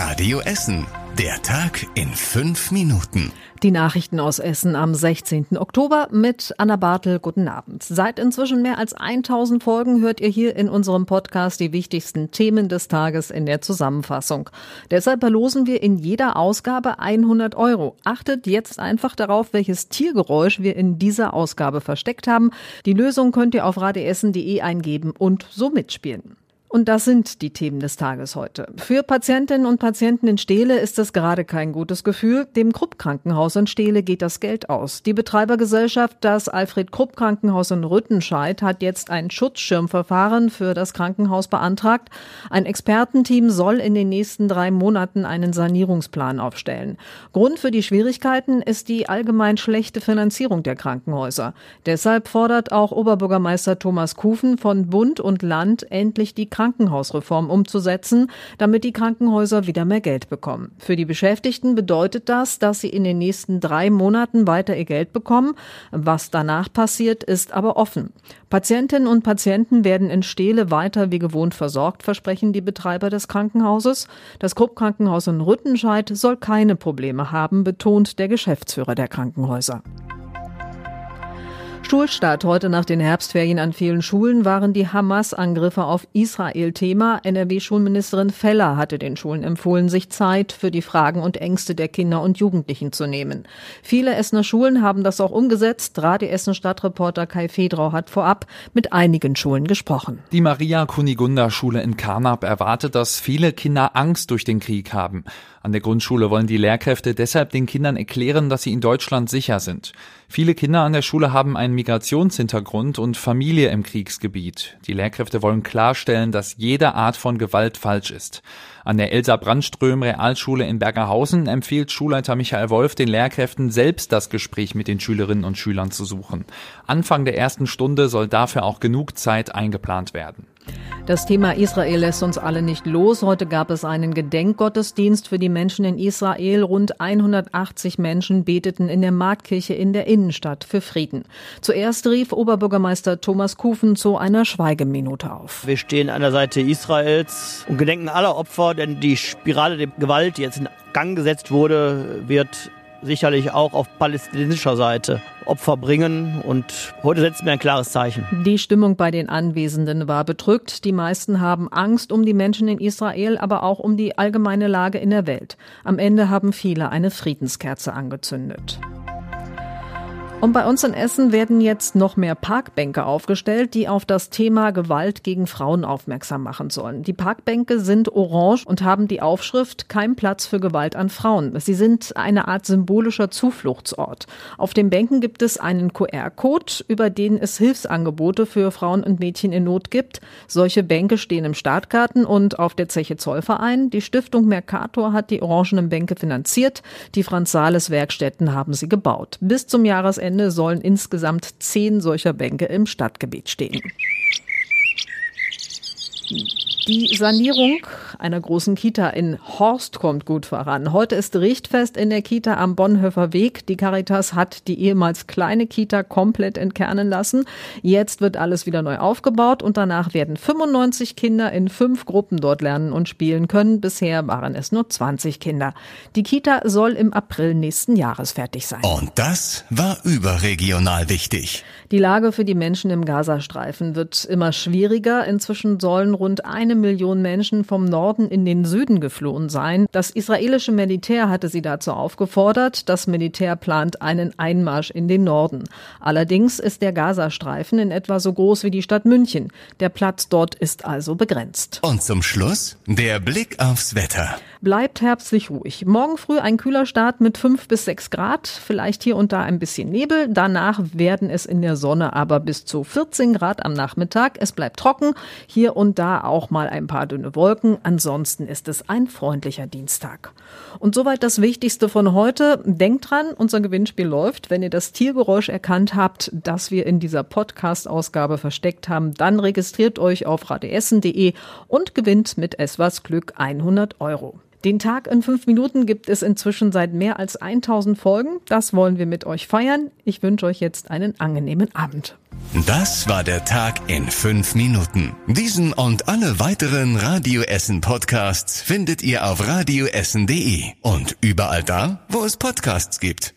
Radio Essen. Der Tag in fünf Minuten. Die Nachrichten aus Essen am 16. Oktober mit Anna Bartel. Guten Abend. Seit inzwischen mehr als 1000 Folgen hört ihr hier in unserem Podcast die wichtigsten Themen des Tages in der Zusammenfassung. Deshalb verlosen wir in jeder Ausgabe 100 Euro. Achtet jetzt einfach darauf, welches Tiergeräusch wir in dieser Ausgabe versteckt haben. Die Lösung könnt ihr auf radioessen.de eingeben und so mitspielen. Und das sind die Themen des Tages heute. Für Patientinnen und Patienten in Steele ist das gerade kein gutes Gefühl. Dem Krupp-Krankenhaus in Steele geht das Geld aus. Die Betreibergesellschaft, das Alfred-Krupp-Krankenhaus in Rüttenscheid, hat jetzt ein Schutzschirmverfahren für das Krankenhaus beantragt. Ein Expertenteam soll in den nächsten drei Monaten einen Sanierungsplan aufstellen. Grund für die Schwierigkeiten ist die allgemein schlechte Finanzierung der Krankenhäuser. Deshalb fordert auch Oberbürgermeister Thomas Kufen von Bund und Land endlich die Krankenhausreform umzusetzen, damit die Krankenhäuser wieder mehr Geld bekommen. Für die Beschäftigten bedeutet das, dass sie in den nächsten drei Monaten weiter ihr Geld bekommen. Was danach passiert, ist aber offen. Patientinnen und Patienten werden in Steele weiter wie gewohnt versorgt, versprechen die Betreiber des Krankenhauses. Das Krupp-Krankenhaus in Rüttenscheid soll keine Probleme haben, betont der Geschäftsführer der Krankenhäuser. Schulstart heute nach den Herbstferien an vielen Schulen waren die Hamas-Angriffe auf Israel Thema. NRW-Schulministerin Feller hatte den Schulen empfohlen, sich Zeit für die Fragen und Ängste der Kinder und Jugendlichen zu nehmen. Viele Essener Schulen haben das auch umgesetzt. Radio Essen Stadtreporter Kai Fedrau hat vorab mit einigen Schulen gesprochen. Die Maria Kunigunda Schule in Karnap erwartet, dass viele Kinder Angst durch den Krieg haben. An der Grundschule wollen die Lehrkräfte deshalb den Kindern erklären, dass sie in Deutschland sicher sind. Viele Kinder an der Schule haben einen Migrationshintergrund und Familie im Kriegsgebiet. Die Lehrkräfte wollen klarstellen, dass jede Art von Gewalt falsch ist. An der Elsa Brandström Realschule in Bergerhausen empfiehlt Schulleiter Michael Wolf den Lehrkräften selbst das Gespräch mit den Schülerinnen und Schülern zu suchen. Anfang der ersten Stunde soll dafür auch genug Zeit eingeplant werden. Das Thema Israel lässt uns alle nicht los. Heute gab es einen Gedenkgottesdienst für die Menschen in Israel. Rund 180 Menschen beteten in der Marktkirche in der Innenstadt für Frieden. Zuerst rief Oberbürgermeister Thomas Kufen zu einer Schweigeminute auf. Wir stehen an der Seite Israels und gedenken aller Opfer, denn die Spirale der Gewalt, die jetzt in Gang gesetzt wurde, wird sicherlich auch auf palästinensischer Seite Opfer bringen. Und heute setzen wir ein klares Zeichen. Die Stimmung bei den Anwesenden war bedrückt. Die meisten haben Angst um die Menschen in Israel, aber auch um die allgemeine Lage in der Welt. Am Ende haben viele eine Friedenskerze angezündet. Und bei uns in Essen werden jetzt noch mehr Parkbänke aufgestellt, die auf das Thema Gewalt gegen Frauen aufmerksam machen sollen. Die Parkbänke sind orange und haben die Aufschrift Kein Platz für Gewalt an Frauen. Sie sind eine Art symbolischer Zufluchtsort. Auf den Bänken gibt es einen QR-Code, über den es Hilfsangebote für Frauen und Mädchen in Not gibt. Solche Bänke stehen im Startgarten und auf der Zeche Zollverein. Die Stiftung Mercator hat die orangenen Bänke finanziert. Die Franz Sales Werkstätten haben sie gebaut. Bis zum Jahresende Ende sollen insgesamt zehn solcher Bänke im Stadtgebiet stehen. Die Sanierung einer großen Kita in Horst kommt gut voran. Heute ist Richtfest in der Kita am Bonhoeffer Weg. Die Caritas hat die ehemals kleine Kita komplett entkernen lassen. Jetzt wird alles wieder neu aufgebaut und danach werden 95 Kinder in fünf Gruppen dort lernen und spielen können. Bisher waren es nur 20 Kinder. Die Kita soll im April nächsten Jahres fertig sein. Und das war überregional wichtig. Die Lage für die Menschen im Gazastreifen wird immer schwieriger. Inzwischen sollen rund eine Million Menschen vom Norden in den Süden geflohen sein. Das israelische Militär hatte sie dazu aufgefordert. Das Militär plant einen Einmarsch in den Norden. Allerdings ist der Gazastreifen in etwa so groß wie die Stadt München. Der Platz dort ist also begrenzt. Und zum Schluss der Blick aufs Wetter. Bleibt herbstlich ruhig. Morgen früh ein kühler Start mit 5 bis 6 Grad, vielleicht hier und da ein bisschen Nebel. Danach werden es in der Sonne aber bis zu 14 Grad am Nachmittag. Es bleibt trocken, hier und da auch mal ein paar dünne Wolken. Ansonsten ist es ein freundlicher Dienstag. Und soweit das Wichtigste von heute. Denkt dran, unser Gewinnspiel läuft. Wenn ihr das Tiergeräusch erkannt habt, das wir in dieser Podcast-Ausgabe versteckt haben, dann registriert euch auf radeessen.de und gewinnt mit etwas Glück 100 Euro. Den Tag in fünf Minuten gibt es inzwischen seit mehr als 1000 Folgen. Das wollen wir mit euch feiern. Ich wünsche euch jetzt einen angenehmen Abend. Das war der Tag in fünf Minuten. Diesen und alle weiteren Radio Essen Podcasts findet ihr auf radioessen.de und überall da, wo es Podcasts gibt.